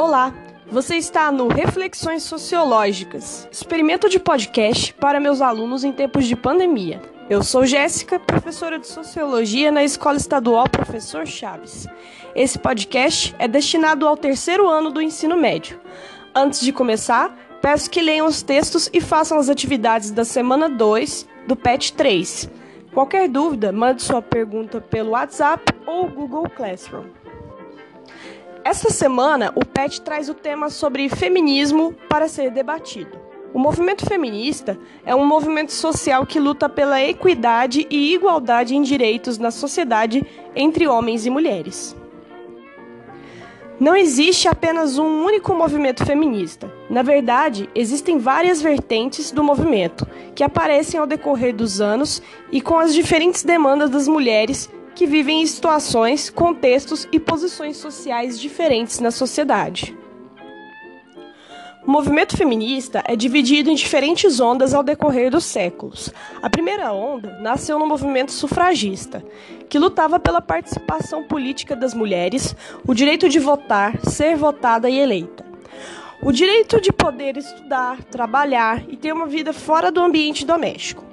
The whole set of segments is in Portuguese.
Olá, você está no Reflexões Sociológicas, experimento de podcast para meus alunos em tempos de pandemia. Eu sou Jéssica, professora de Sociologia na Escola Estadual Professor Chaves. Esse podcast é destinado ao terceiro ano do ensino médio. Antes de começar, peço que leiam os textos e façam as atividades da semana 2 do PET 3. Qualquer dúvida, mande sua pergunta pelo WhatsApp ou Google Classroom. Esta semana, o PET traz o tema sobre feminismo para ser debatido. O movimento feminista é um movimento social que luta pela equidade e igualdade em direitos na sociedade entre homens e mulheres. Não existe apenas um único movimento feminista. Na verdade, existem várias vertentes do movimento que aparecem ao decorrer dos anos e com as diferentes demandas das mulheres que vivem em situações, contextos e posições sociais diferentes na sociedade. O movimento feminista é dividido em diferentes ondas ao decorrer dos séculos. A primeira onda nasceu no movimento sufragista, que lutava pela participação política das mulheres, o direito de votar, ser votada e eleita. O direito de poder estudar, trabalhar e ter uma vida fora do ambiente doméstico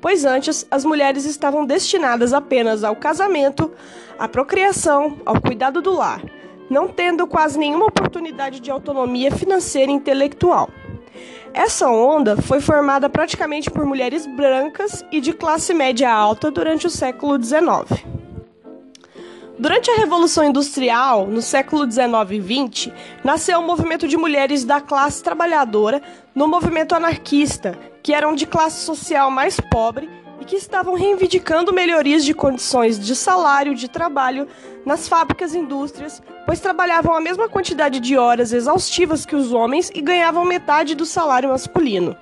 pois antes as mulheres estavam destinadas apenas ao casamento, à procriação, ao cuidado do lar, não tendo quase nenhuma oportunidade de autonomia financeira e intelectual. Essa onda foi formada praticamente por mulheres brancas e de classe média alta durante o século XIX. Durante a Revolução Industrial, no século XIX e XX, nasceu o um movimento de mulheres da classe trabalhadora no movimento anarquista, que eram de classe social mais pobre e que estavam reivindicando melhorias de condições de salário, de trabalho nas fábricas e indústrias, pois trabalhavam a mesma quantidade de horas exaustivas que os homens e ganhavam metade do salário masculino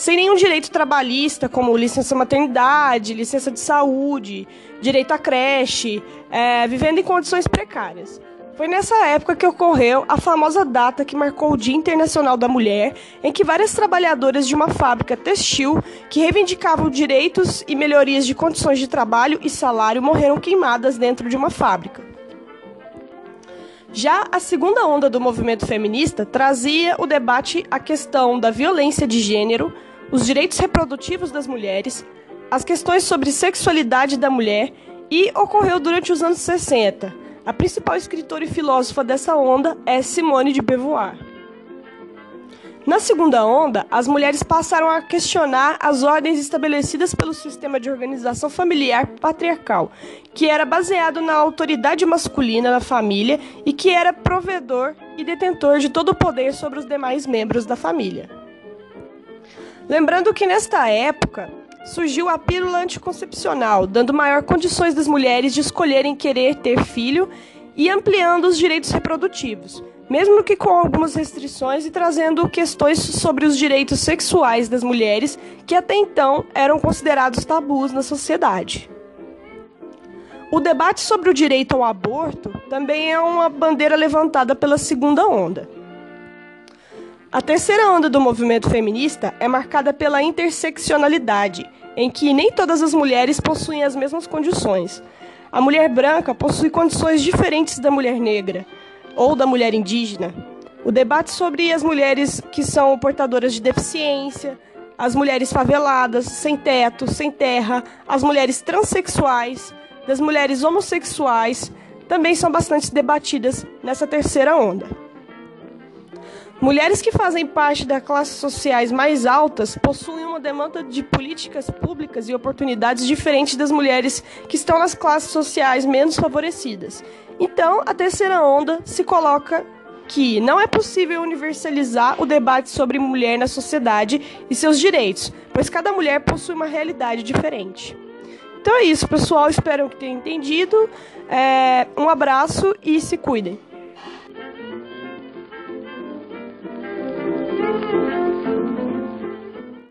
sem nenhum direito trabalhista, como licença maternidade, licença de saúde, direito à creche, é, vivendo em condições precárias. Foi nessa época que ocorreu a famosa data que marcou o Dia Internacional da Mulher, em que várias trabalhadoras de uma fábrica textil que reivindicavam direitos e melhorias de condições de trabalho e salário morreram queimadas dentro de uma fábrica. Já a segunda onda do movimento feminista trazia o debate a questão da violência de gênero, os direitos reprodutivos das mulheres, as questões sobre sexualidade da mulher e ocorreu durante os anos 60. A principal escritora e filósofa dessa onda é Simone de Beauvoir. Na segunda onda, as mulheres passaram a questionar as ordens estabelecidas pelo sistema de organização familiar patriarcal, que era baseado na autoridade masculina na família e que era provedor e detentor de todo o poder sobre os demais membros da família. Lembrando que nesta época surgiu a pílula anticoncepcional, dando maior condições das mulheres de escolherem querer ter filho e ampliando os direitos reprodutivos, mesmo que com algumas restrições e trazendo questões sobre os direitos sexuais das mulheres que até então eram considerados tabus na sociedade. O debate sobre o direito ao aborto também é uma bandeira levantada pela segunda onda. A terceira onda do movimento feminista é marcada pela interseccionalidade, em que nem todas as mulheres possuem as mesmas condições. A mulher branca possui condições diferentes da mulher negra ou da mulher indígena. O debate sobre as mulheres que são portadoras de deficiência, as mulheres faveladas, sem teto, sem terra, as mulheres transexuais, das mulheres homossexuais, também são bastante debatidas nessa terceira onda. Mulheres que fazem parte das classes sociais mais altas possuem uma demanda de políticas públicas e oportunidades diferentes das mulheres que estão nas classes sociais menos favorecidas. Então, a terceira onda se coloca que não é possível universalizar o debate sobre mulher na sociedade e seus direitos, pois cada mulher possui uma realidade diferente. Então é isso, pessoal. Espero que tenham entendido. É, um abraço e se cuidem.